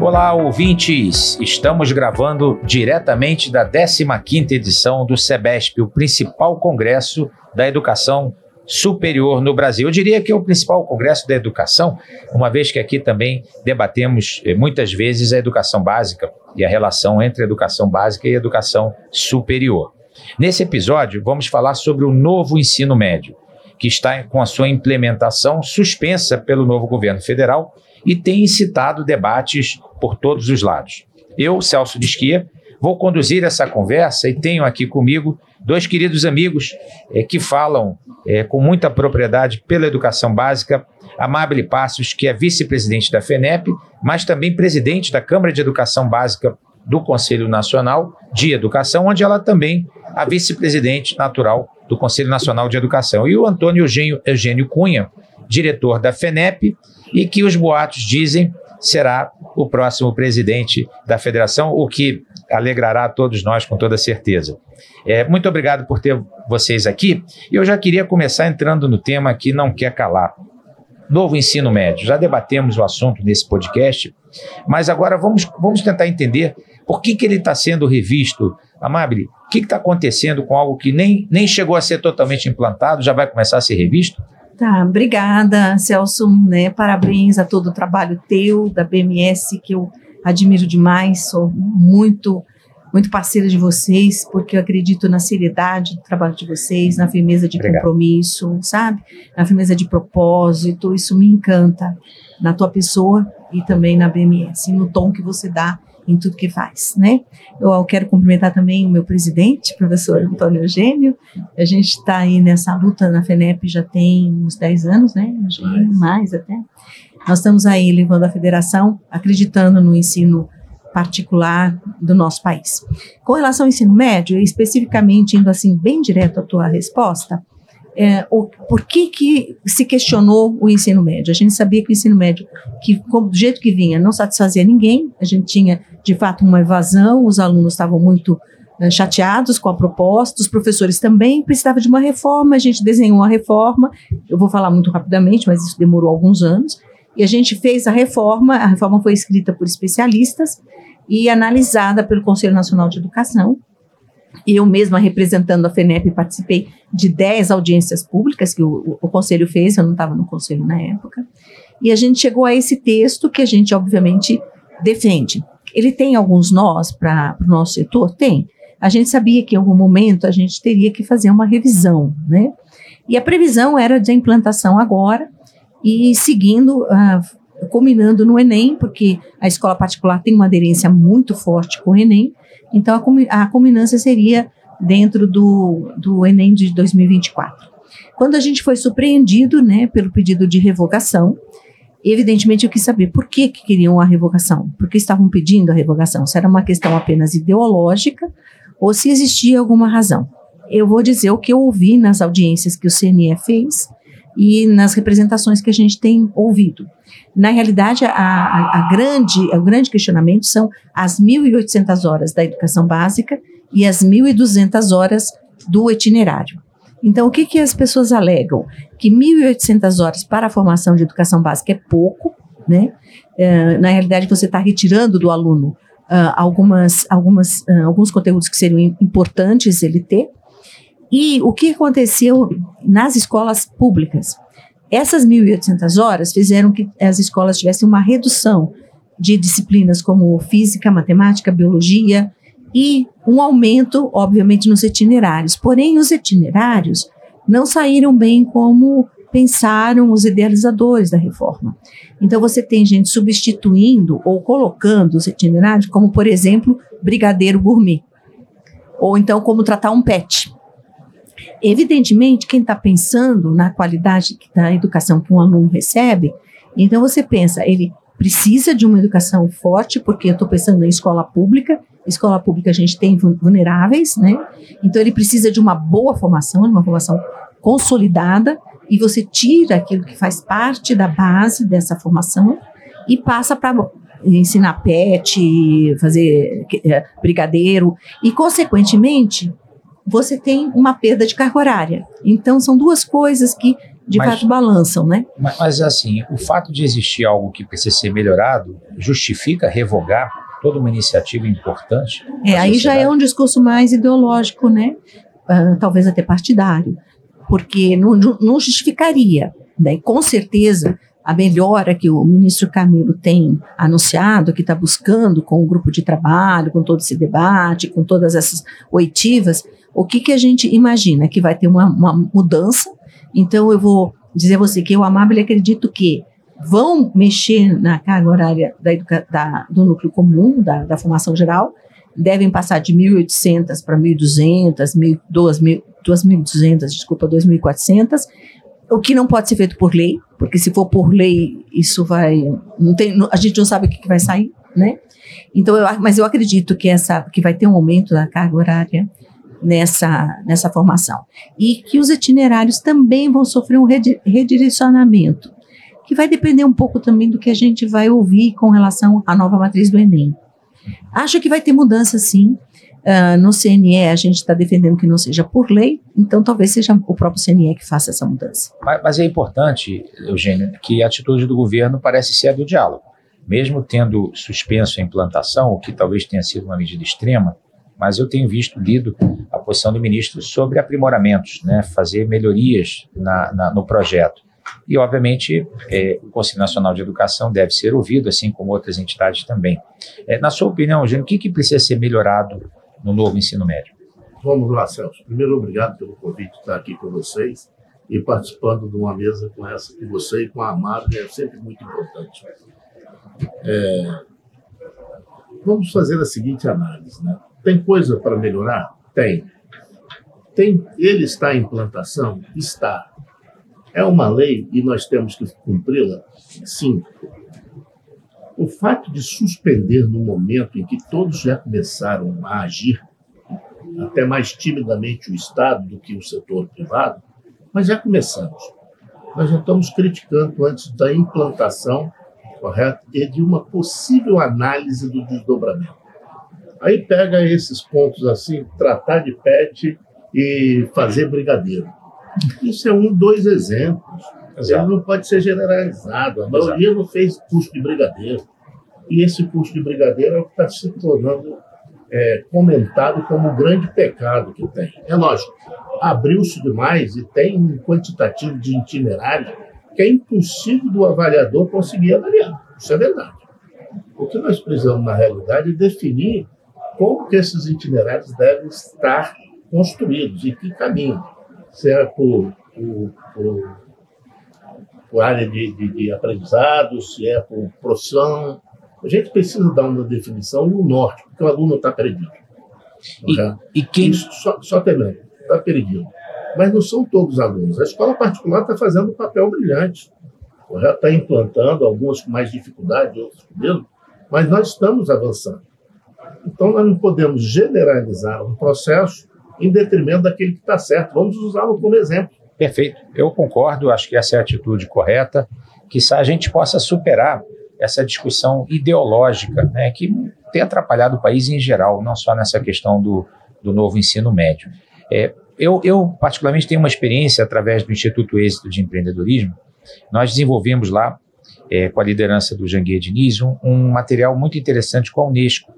Olá, ouvintes! Estamos gravando diretamente da 15ª edição do SEBESP, o principal congresso da educação superior no Brasil. Eu diria que é o principal congresso da educação, uma vez que aqui também debatemos eh, muitas vezes a educação básica e a relação entre educação básica e educação superior. Nesse episódio, vamos falar sobre o novo ensino médio, que está com a sua implementação suspensa pelo novo governo federal e tem incitado debates por todos os lados. Eu, Celso Disquia, vou conduzir essa conversa e tenho aqui comigo dois queridos amigos é, que falam é, com muita propriedade pela educação básica. Amable Passos, que é vice-presidente da FENEP, mas também presidente da Câmara de Educação Básica do Conselho Nacional de Educação, onde ela também é vice-presidente natural do Conselho Nacional de Educação. E o Antônio Eugênio, Eugênio Cunha, diretor da FENEP, e que os boatos dizem será o próximo presidente da federação, o que alegrará a todos nós com toda certeza. É, muito obrigado por ter vocês aqui. Eu já queria começar entrando no tema que não quer calar. Novo ensino médio. Já debatemos o assunto nesse podcast, mas agora vamos, vamos tentar entender por que, que ele está sendo revisto. Amable, o que está acontecendo com algo que nem, nem chegou a ser totalmente implantado, já vai começar a ser revisto? Tá, obrigada, Celso, né? Parabéns a todo o trabalho teu, da BMS, que eu admiro demais, sou muito muito parceira de vocês, porque eu acredito na seriedade do trabalho de vocês, na firmeza de Obrigado. compromisso, sabe? Na firmeza de propósito, isso me encanta na tua pessoa e também na BMS, no tom que você dá em tudo que faz, né? Eu quero cumprimentar também o meu presidente, professor Antônio Eugênio. A gente está aí nessa luta na FENEP já tem uns 10 anos, né? Mais até. Nós estamos aí levando a federação, acreditando no ensino particular do nosso país. Com relação ao ensino médio, especificamente indo assim bem direto à tua resposta, é, o, por que, que se questionou o ensino médio? A gente sabia que o ensino médio, que do jeito que vinha, não satisfazia ninguém, a gente tinha de fato uma evasão, os alunos estavam muito né, chateados com a proposta, os professores também precisavam de uma reforma, a gente desenhou uma reforma, eu vou falar muito rapidamente, mas isso demorou alguns anos, e a gente fez a reforma, a reforma foi escrita por especialistas e analisada pelo Conselho Nacional de Educação. Eu mesma, representando a FENEP, participei de 10 audiências públicas que o, o Conselho fez, eu não estava no Conselho na época, e a gente chegou a esse texto que a gente, obviamente, defende. Ele tem alguns nós para o nosso setor? Tem. A gente sabia que em algum momento a gente teria que fazer uma revisão, né? E a previsão era de implantação agora, e seguindo, uh, combinando no Enem, porque a escola particular tem uma aderência muito forte com o Enem, então a, a combinância seria dentro do, do Enem de 2024. Quando a gente foi surpreendido né, pelo pedido de revogação, evidentemente eu quis saber por que, que queriam a revogação, por que estavam pedindo a revogação, se era uma questão apenas ideológica ou se existia alguma razão. Eu vou dizer o que eu ouvi nas audiências que o CNE fez, e nas representações que a gente tem ouvido. Na realidade, a, a, a grande, o grande questionamento são as 1.800 horas da educação básica e as 1.200 horas do itinerário. Então, o que, que as pessoas alegam? Que 1.800 horas para a formação de educação básica é pouco, né? Uh, na realidade, você está retirando do aluno uh, algumas, algumas, uh, alguns conteúdos que seriam importantes ele ter, e o que aconteceu nas escolas públicas? Essas 1.800 horas fizeram que as escolas tivessem uma redução de disciplinas como física, matemática, biologia e um aumento, obviamente, nos itinerários. Porém, os itinerários não saíram bem como pensaram os idealizadores da reforma. Então, você tem gente substituindo ou colocando os itinerários, como, por exemplo, brigadeiro gourmet, ou então como tratar um pet. Evidentemente, quem está pensando na qualidade da educação que um aluno recebe, então você pensa, ele precisa de uma educação forte, porque eu estou pensando em escola pública, escola pública a gente tem vulneráveis, né? Então ele precisa de uma boa formação, uma formação consolidada, e você tira aquilo que faz parte da base dessa formação e passa para ensinar pet, fazer é, brigadeiro, e consequentemente você tem uma perda de carga horária. Então, são duas coisas que de mas, fato balançam, né? Mas, mas, assim, o fato de existir algo que precisa ser melhorado justifica revogar toda uma iniciativa importante? É, aí já é um discurso mais ideológico, né? Uh, talvez até partidário, porque não, não justificaria. Né? Com certeza, a melhora que o ministro Camilo tem anunciado, que está buscando com o grupo de trabalho, com todo esse debate, com todas essas oitivas, o que, que a gente imagina? Que vai ter uma, uma mudança. Então, eu vou dizer a você que eu, Amável, acredito que vão mexer na carga horária da, da, do núcleo comum, da, da formação geral, devem passar de 1.800 para 1.200, 2.200, desculpa, 2.400, o que não pode ser feito por lei, porque se for por lei, isso vai. Não tem, a gente não sabe o que, que vai sair, né? Então, eu, mas eu acredito que, essa, que vai ter um aumento da carga horária nessa, nessa formação. E que os itinerários também vão sofrer um redirecionamento que vai depender um pouco também do que a gente vai ouvir com relação à nova matriz do Enem. Acho que vai ter mudança sim. Uh, no CNE a gente está defendendo que não seja por lei, então talvez seja o próprio CNE que faça essa mudança. Mas, mas é importante, Eugênio, que a atitude do governo parece ser a do diálogo. Mesmo tendo suspenso a implantação, o que talvez tenha sido uma medida extrema, mas eu tenho visto, lido a posição do ministro sobre aprimoramentos, né, fazer melhorias na, na, no projeto. E, obviamente, é, o Conselho Nacional de Educação deve ser ouvido, assim como outras entidades também. É, na sua opinião, Eugênio, o que, que precisa ser melhorado no novo ensino médio? Vamos lá, Celso. Primeiro, obrigado pelo convite de estar aqui com vocês e participando de uma mesa com essa que você e com a Amada é sempre muito importante. É, vamos fazer a seguinte análise. Né? Tem coisa para melhorar? Tem. Tem. Ele está em implantação? Está. É uma lei e nós temos que cumpri-la? Sim. O fato de suspender no momento em que todos já começaram a agir, até mais timidamente o Estado do que o setor privado, mas já começamos. Nós já estamos criticando antes da implantação, correto? E de uma possível análise do desdobramento. Aí pega esses pontos assim, tratar de PET e fazer brigadeiro. Isso é um, dois exemplos. Exato. Ele não pode ser generalizado. A maioria Exato. não fez curso de brigadeiro. E esse curso de brigadeiro é o que está se tornando é, comentado como o grande pecado que tem. É lógico, abriu-se demais e tem um quantitativo de itinerário que é impossível do avaliador conseguir avaliar. Isso é verdade. O que nós precisamos, na realidade, é definir como que esses itinerários devem estar construídos e que caminho se é por, por, por, por área de, de, de, aprendizado, se é por profissão. A gente precisa dar uma definição e um norte, porque o aluno está perdido. E, é? e quem... Isso só, só está perdido. Mas não são todos os alunos. A escola particular está fazendo um papel brilhante. Já está implantando, algumas com mais dificuldade, outras com menos, mas nós estamos avançando. Então, nós não podemos generalizar um processo em detrimento daquele que está certo. Vamos usá-lo como exemplo. Perfeito. Eu concordo, acho que essa é a atitude correta, que a gente possa superar essa discussão ideológica né, que tem atrapalhado o país em geral, não só nessa questão do, do novo ensino médio. É, eu, eu, particularmente, tenho uma experiência através do Instituto Êxito de Empreendedorismo. Nós desenvolvemos lá, é, com a liderança do Janguier Diniz, um, um material muito interessante com a Unesco.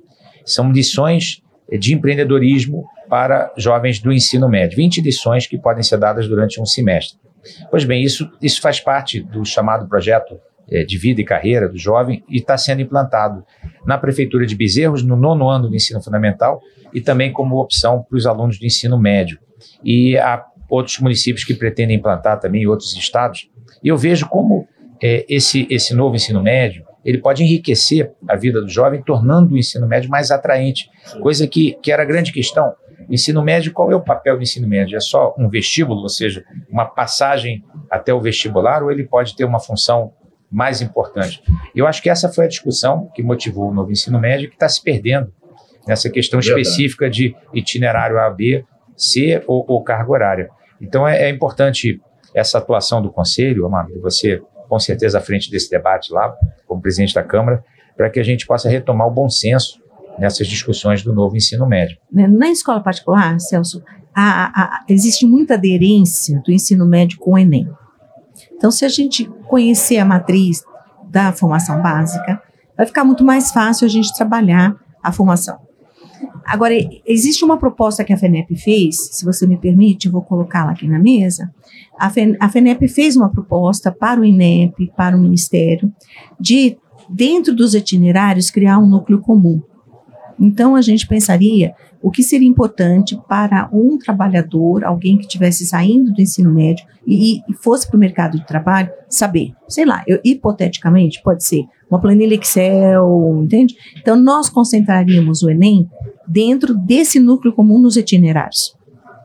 São lições de empreendedorismo para jovens do ensino médio. 20 lições que podem ser dadas durante um semestre. Pois bem, isso, isso faz parte do chamado projeto é, de vida e carreira do jovem e está sendo implantado na Prefeitura de Bezerros, no nono ano do ensino fundamental e também como opção para os alunos do ensino médio. E há outros municípios que pretendem implantar também, outros estados. E eu vejo como é, esse, esse novo ensino médio ele pode enriquecer a vida do jovem, tornando o ensino médio mais atraente, Sim. coisa que, que era a grande questão. Ensino médio, qual é o papel do ensino médio? É só um vestíbulo, ou seja, uma passagem até o vestibular, ou ele pode ter uma função mais importante? Eu acho que essa foi a discussão que motivou o novo ensino médio, que está se perdendo nessa questão específica de itinerário A, B, C ou, ou carga horária. Então é, é importante essa atuação do Conselho, Amado, você com certeza à frente desse debate lá, como presidente da Câmara, para que a gente possa retomar o bom senso nessas discussões do novo ensino médio. Né, na escola particular, Celso, a, a, existe muita aderência do ensino médio com o Enem. Então, se a gente conhecer a matriz da formação básica, vai ficar muito mais fácil a gente trabalhar a formação. Agora, existe uma proposta que a FENEP fez, se você me permite, eu vou colocá-la aqui na mesa. A, FENEP fez uma proposta para o INEP, para o Ministério, de, dentro dos itinerários, criar um núcleo comum. Então, a gente pensaria o que seria importante para um trabalhador, alguém que estivesse saindo do ensino médio e, e fosse para o mercado de trabalho, saber. Sei lá, eu, hipoteticamente, pode ser uma planilha Excel, entende? Então, nós concentraríamos o Enem dentro desse núcleo comum nos itinerários.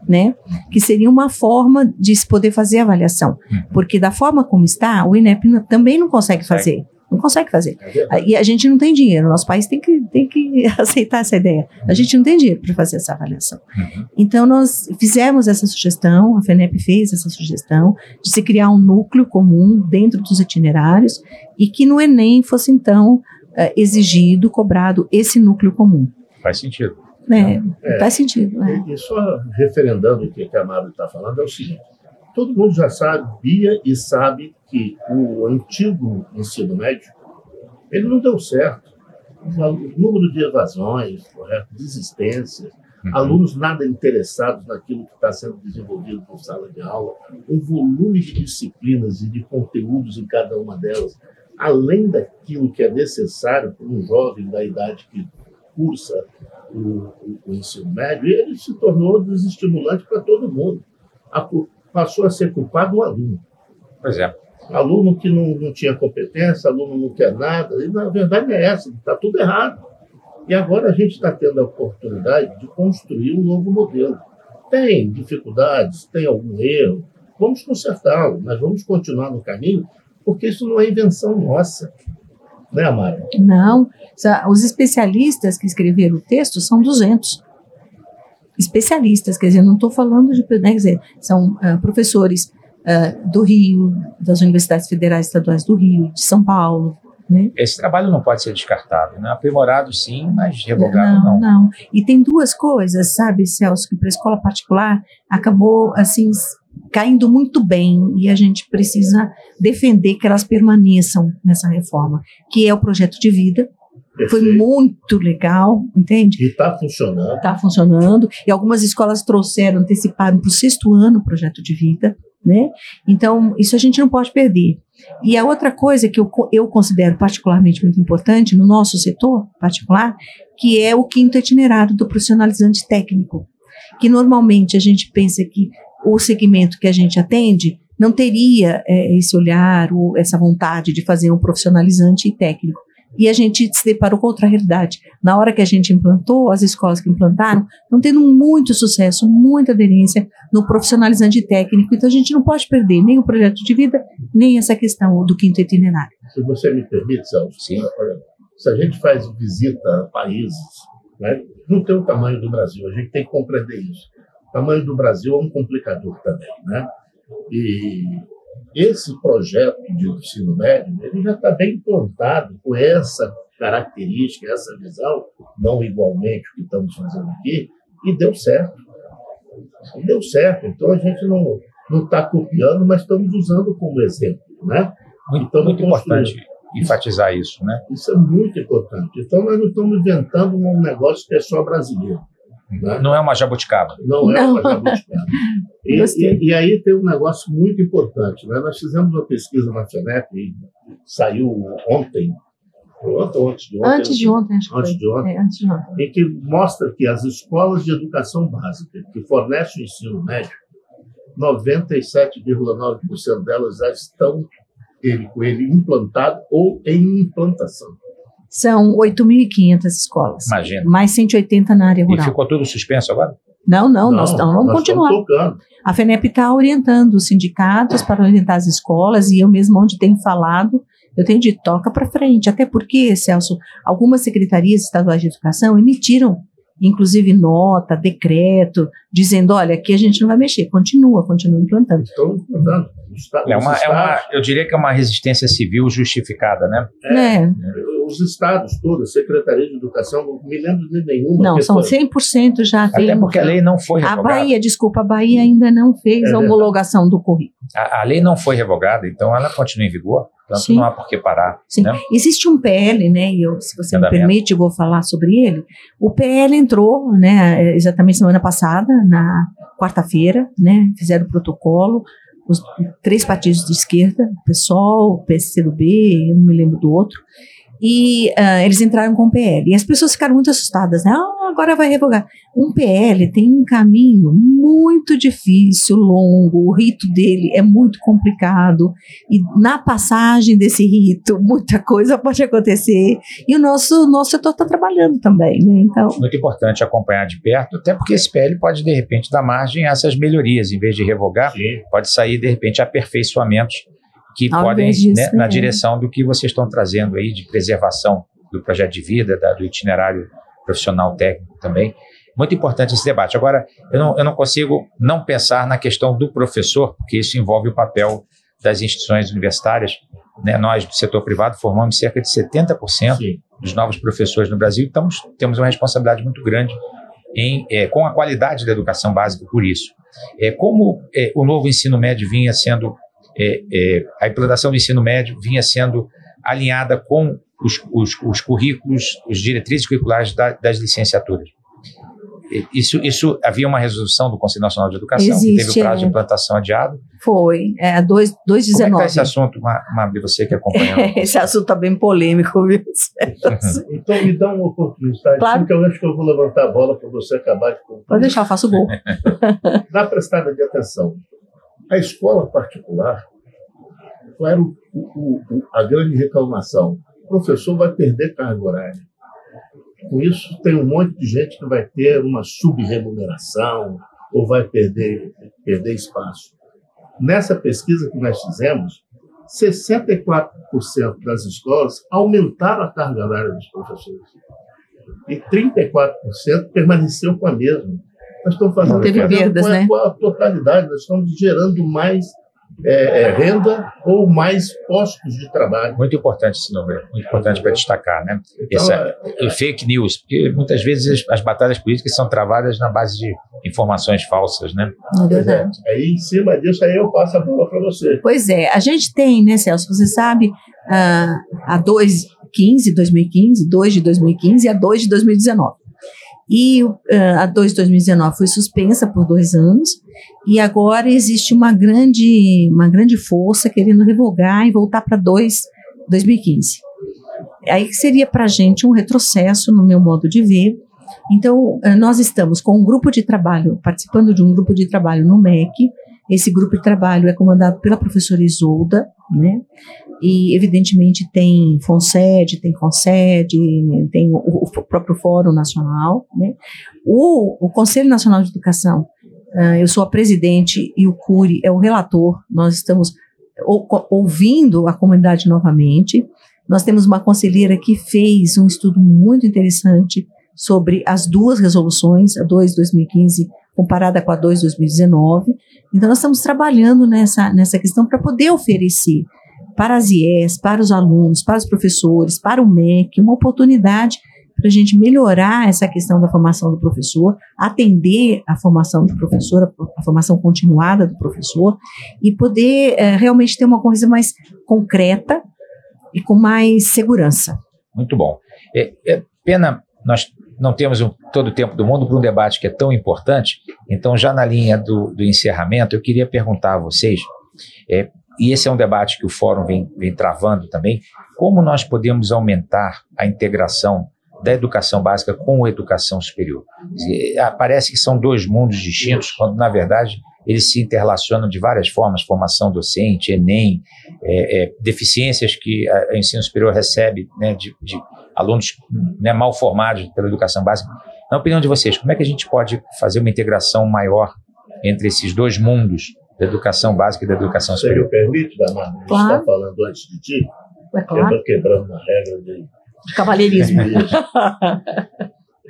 Né? Que seria uma forma de se poder fazer avaliação. Uhum. Porque da forma como está, o INEP também não consegue fazer. Não consegue fazer. É e a gente não tem dinheiro. Nosso país tem que, tem que aceitar essa ideia. A gente não tem dinheiro para fazer essa avaliação. Uhum. Então, nós fizemos essa sugestão, a FENEP fez essa sugestão, de se criar um núcleo comum dentro dos itinerários e que no Enem fosse, então, eh, exigido, cobrado esse núcleo comum. Faz sentido. É, é, faz sentido. É. E, só referendando o que a Mário está falando, é o seguinte: todo mundo já sabia e sabe que o antigo ensino médio ele não deu certo. O número de evasões, correto, desistências, uhum. alunos nada interessados naquilo que está sendo desenvolvido por sala de aula, um volume de disciplinas e de conteúdos em cada uma delas, além daquilo que é necessário para um jovem da idade que cursa o, o, o ensino médio, ele se tornou desestimulante para todo mundo. A, passou a ser culpado o aluno. Pois é. Aluno que não, não tinha competência, aluno não quer nada, e na verdade é essa, está tudo errado. E agora a gente está tendo a oportunidade de construir um novo modelo. Tem dificuldades, tem algum erro, vamos consertá-lo, mas vamos continuar no caminho, porque isso não é invenção nossa. Né, Amara? Não. Os especialistas que escreveram o texto são 200 especialistas, quer dizer, não estou falando de, né, quer dizer, são uh, professores uh, do Rio, das universidades federais estaduais do Rio, de São Paulo. Né? Esse trabalho não pode ser descartado, né? Aprimorado sim, mas revogado não. Não, não. E tem duas coisas, sabe, Celso, que para a escola particular acabou assim caindo muito bem e a gente precisa defender que elas permaneçam nessa reforma, que é o projeto de vida, Perfeito. Foi muito legal, entende? E está funcionando. Está funcionando. E algumas escolas trouxeram, anteciparam para o sexto ano o projeto de vida, né? Então, isso a gente não pode perder. E a outra coisa que eu, eu considero particularmente muito importante no nosso setor particular, que é o quinto itinerário do profissionalizante técnico. Que normalmente a gente pensa que o segmento que a gente atende não teria é, esse olhar ou essa vontade de fazer um profissionalizante técnico. E a gente se deparou com outra realidade. Na hora que a gente implantou, as escolas que implantaram estão tendo muito sucesso, muita aderência no profissionalizante técnico. Então a gente não pode perder nem o projeto de vida, nem essa questão do quinto itinerário. Se você me permite, Celso, Sim. se a gente faz visita a países, né, não tem o tamanho do Brasil, a gente tem que compreender isso. O tamanho do Brasil é um complicador também. Né? E esse projeto de ensino médio ele já está bem implantado com essa característica, essa visão, não igualmente o que estamos fazendo aqui, e deu certo. E deu certo. Então a gente não não está copiando, mas estamos usando como exemplo, né? Muito, muito importante enfatizar isso, né? Isso é muito importante. Então nós não estamos inventando um negócio que é só brasileiro. Né? Não é uma jabuticaba. Não é uma jabuticaba. E, e, e, aí tem um negócio muito importante. Né? Nós fizemos uma pesquisa na FENEP, e saiu ontem, ontem ou antes de ontem? Antes de ontem, acho antes que de ontem, é, antes de ontem. Em que mostra que as escolas de educação básica que fornecem o ensino médio, 97,9% delas já estão ele, com ele implantado ou em implantação. São 8.500 escolas. Imagina. Mais 180 na área rural. E ficou tudo suspenso agora? Não, não, não nós, nós vamos nós continuar. A FENEP está orientando os sindicatos para orientar as escolas e eu mesmo onde tenho falado, eu tenho de toca para frente. Até porque, Celso, algumas secretarias estaduais de educação emitiram, inclusive nota, decreto, dizendo, olha, aqui a gente não vai mexer, continua, continua implantando. Estão implantando. É uma, é uma, eu diria que é uma resistência civil justificada, né? É. é os estados todos, Secretaria de Educação, não me lembro de nenhuma. Não, são 100% já tem. Até porque a lei não foi revogada. A Bahia, desculpa, a Bahia ainda não fez é a homologação do currículo. A, a, lei não foi revogada, então ela continua em vigor. Portanto, Sim. não há por que parar. Sim. Né? Existe um PL, né? E eu, se você me permite, eu vou falar sobre ele. O PL entrou, né? Exatamente semana passada, na quarta-feira, né? Fizeram o protocolo os três partidos de esquerda, o PSOL, o PSCdoB, eu não me lembro do outro, e uh, eles entraram com o PL. E as pessoas ficaram muito assustadas, né? Ah, agora vai revogar. Um PL tem um caminho muito difícil, longo, o rito dele é muito complicado, e na passagem desse rito, muita coisa pode acontecer, e o nosso, nosso setor está trabalhando também, né? Então... Muito importante acompanhar de perto, até porque esse PL pode, de repente, dar margem a essas melhorias, em vez de revogar, Sim. pode sair, de repente, aperfeiçoamentos que Ao podem, disso, né, na é. direção do que vocês estão trazendo aí de preservação do projeto de vida, da, do itinerário profissional técnico também. Muito importante esse debate. Agora, eu não, eu não consigo não pensar na questão do professor, porque isso envolve o papel das instituições universitárias. Né? Nós, do setor privado, formamos cerca de 70% Sim. dos novos professores no Brasil, então temos uma responsabilidade muito grande em, é, com a qualidade da educação básica por isso. É, como é, o novo ensino médio vinha sendo é, é, a implantação do ensino médio vinha sendo alinhada com os, os, os currículos, os diretrizes curriculares da, das licenciaturas. Isso, isso havia uma resolução do Conselho Nacional de Educação Existe, que teve o prazo é. de implantação adiado. Foi, é 2,19. Como é que tá esse assunto, Mabri, você que acompanhou? esse assunto está bem polêmico, viu? então me dá uma oportunidade, claro. porque eu acho que eu vou levantar a bola para você acabar de concluir. Pode deixar, eu faço gol. Dá prestada de atenção. A escola particular, qual era o, o, a grande reclamação? O professor vai perder carga horária. Com isso, tem um monte de gente que vai ter uma subremuneração ou vai perder, perder espaço. Nessa pesquisa que nós fizemos, 64% das escolas aumentaram a carga horária dos professores e 34% permaneceu com a mesma. Nós estamos fazendo, teve fazendo perdas, com, a, né? com a totalidade, nós estamos gerando mais é, é, renda ou mais postos de trabalho. Muito importante esse número, muito importante para destacar, né? Então, Essa, é, fake news, porque muitas vezes as, as, batalhas políticas são travadas na base de informações falsas, né? É verdade. É, aí, em cima disso, aí eu passo a bola para você. Pois é, a gente tem, né, Celso, você sabe, uh, a 2 2015, 2 de 2015 e a 2 de 2019. E uh, a 2 de 2019 foi suspensa por dois anos, e agora existe uma grande, uma grande força querendo revogar e voltar para 2 2015. Aí seria para a gente um retrocesso, no meu modo de ver. Então, uh, nós estamos com um grupo de trabalho, participando de um grupo de trabalho no MEC. Esse grupo de trabalho é comandado pela professora Isolda, né? E, evidentemente, tem FONSED, tem FONSED, tem o, o próprio Fórum Nacional. Né? O, o Conselho Nacional de Educação, uh, eu sou a presidente e o CURI é o relator, nós estamos ou, ouvindo a comunidade novamente. Nós temos uma conselheira que fez um estudo muito interessante sobre as duas resoluções, a 2 de 2015 comparada com a 2 de 2019. Então, nós estamos trabalhando nessa, nessa questão para poder oferecer para as IES, para os alunos, para os professores, para o MEC, uma oportunidade para a gente melhorar essa questão da formação do professor, atender a formação do professor, a formação continuada do professor, e poder é, realmente ter uma coisa mais concreta e com mais segurança. Muito bom. É, é pena nós não temos um, todo o tempo do mundo para um debate que é tão importante, então, já na linha do, do encerramento, eu queria perguntar a vocês. É, e esse é um debate que o Fórum vem, vem travando também, como nós podemos aumentar a integração da educação básica com a educação superior. Ah, parece que são dois mundos distintos, quando na verdade eles se interrelacionam de várias formas, formação docente, Enem, é, é, deficiências que o ensino superior recebe né, de, de, alunos né, mal formados pela educação básica. Na opinião de vocês, como é que a gente pode fazer uma integração maior entre esses dois mundos da educação básica e da educação Você superior. Você me permite, Bernardo? A claro. está falando antes de ti. É claro. Eu estou quebrando uma regra de... Cavalheirismo.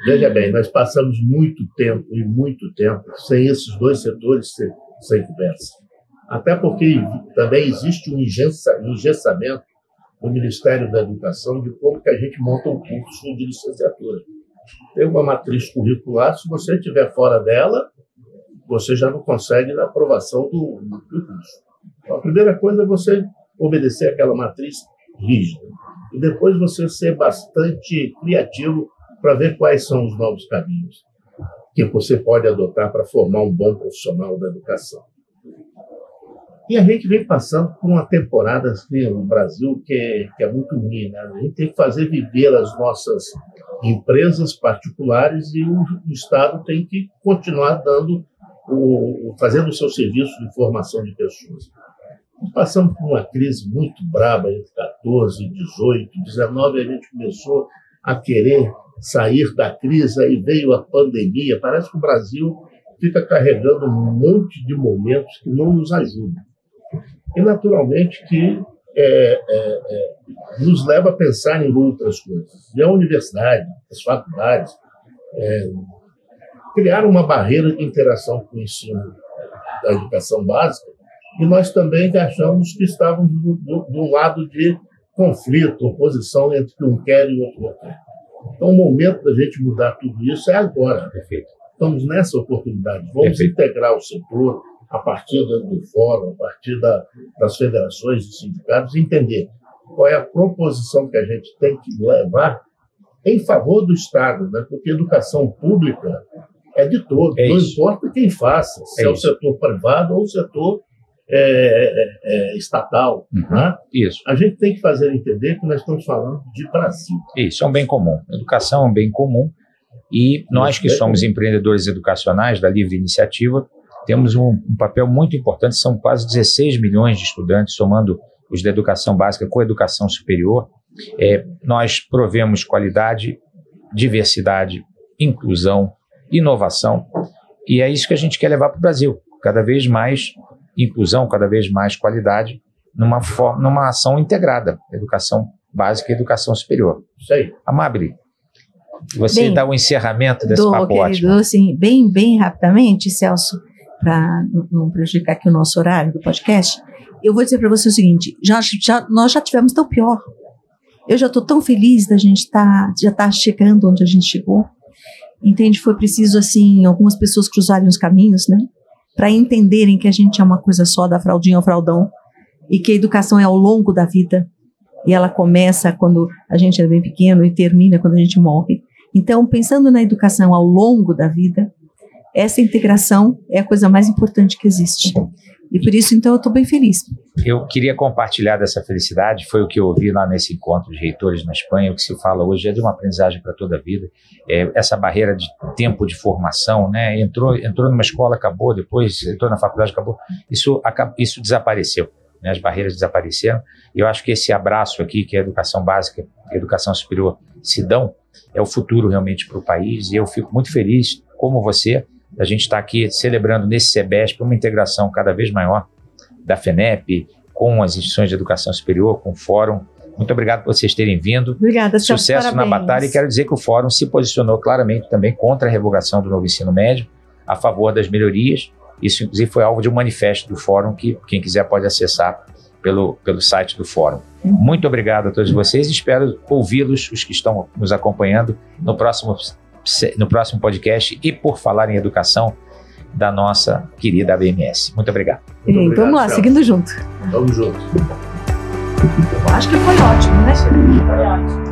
Veja bem, nós passamos muito tempo e muito tempo sem esses dois setores sem, sem conversa. Até porque também existe um engessamento do Ministério da Educação de como que a gente monta um curso de licenciatura. Tem uma matriz curricular, se você estiver fora dela, você já não consegue a aprovação do, do curso. Então, a primeira coisa é você obedecer aquela matriz rígida. E depois você ser bastante criativo para ver quais são os novos caminhos que você pode adotar para formar um bom profissional da educação. E a gente vem passando por uma temporada assim, no Brasil que é, que é muito ruim. Né? A gente tem que fazer viver as nossas empresas particulares e o, o Estado tem que continuar dando o, fazendo o seu serviço de formação de pessoas. Passamos por uma crise muito braba entre 14, 18, 19, a gente começou a querer sair da crise, aí veio a pandemia. Parece que o Brasil fica carregando um monte de momentos que não nos ajudam. E, naturalmente, que é, é, é, nos leva a pensar em outras coisas. E a universidade, as faculdades, é, criaram uma barreira de interação com o ensino da educação básica, e nós também achamos que estávamos do, do, do lado de conflito, oposição entre um quer e o outro não quer. Então, o momento da gente mudar tudo isso é agora. Perfeito. Estamos nessa oportunidade. Vamos Perfeito. integrar o setor a partir do fórum, a partir da, das federações e sindicatos, entender qual é a proposição que a gente tem que levar em favor do Estado, né? porque educação pública é de todos, é não importa quem faça, se é, é o setor privado ou o setor é, é, é, estatal. Uhum. Né? Isso. A gente tem que fazer entender que nós estamos falando de Brasil. Isso, é um bem comum. Educação é um bem comum. E nós que somos empreendedores educacionais da livre iniciativa, temos um, um, papel muito importante, são quase 16 milhões de estudantes, somando os da educação básica com a educação superior. É, nós provemos qualidade, diversidade, inclusão, inovação, e é isso que a gente quer levar para o Brasil, cada vez mais inclusão, cada vez mais qualidade, numa, forma, numa ação integrada, educação básica e educação superior. Isso aí. Amabile, você bem, dá o encerramento desse do, papo querido, ótimo. Assim, bem, bem rapidamente, Celso, para não prejudicar aqui o nosso horário do podcast, eu vou dizer para você o seguinte: já, já, nós já tivemos tão pior. Eu já estou tão feliz da gente tá, já estar tá chegando onde a gente chegou. Entende? Foi preciso, assim, algumas pessoas cruzarem os caminhos, né? Para entenderem que a gente é uma coisa só da fraldinha ao fraldão e que a educação é ao longo da vida e ela começa quando a gente é bem pequeno e termina quando a gente morre. Então, pensando na educação ao longo da vida, essa integração é a coisa mais importante que existe. E por isso, então, eu estou bem feliz. Eu queria compartilhar dessa felicidade, foi o que eu ouvi lá nesse encontro de reitores na Espanha, o que se fala hoje é de uma aprendizagem para toda a vida, é essa barreira de tempo de formação, né? entrou, entrou numa escola, acabou, depois entrou na faculdade, acabou, isso, isso desapareceu, né? as barreiras desapareceram, e eu acho que esse abraço aqui, que é a educação básica e a educação superior se dão, é o futuro realmente para o país, e eu fico muito feliz, como você, a gente está aqui celebrando nesse SEBESP uma integração cada vez maior da FENEP com as instituições de educação superior, com o Fórum. Muito obrigado por vocês terem vindo. Obrigada, Sucesso parabéns. na batalha e quero dizer que o Fórum se posicionou claramente também contra a revogação do novo ensino médio, a favor das melhorias. Isso, inclusive, foi alvo de um manifesto do Fórum que quem quiser pode acessar pelo, pelo site do Fórum. Muito obrigado a todos vocês e espero ouvi-los, os que estão nos acompanhando, no próximo no próximo podcast e por falar em educação da nossa querida ABMS. Muito obrigado. Muito obrigado vamos lá, Celso. seguindo junto. Vamos junto. Acho que foi ótimo, né? Foi ótimo.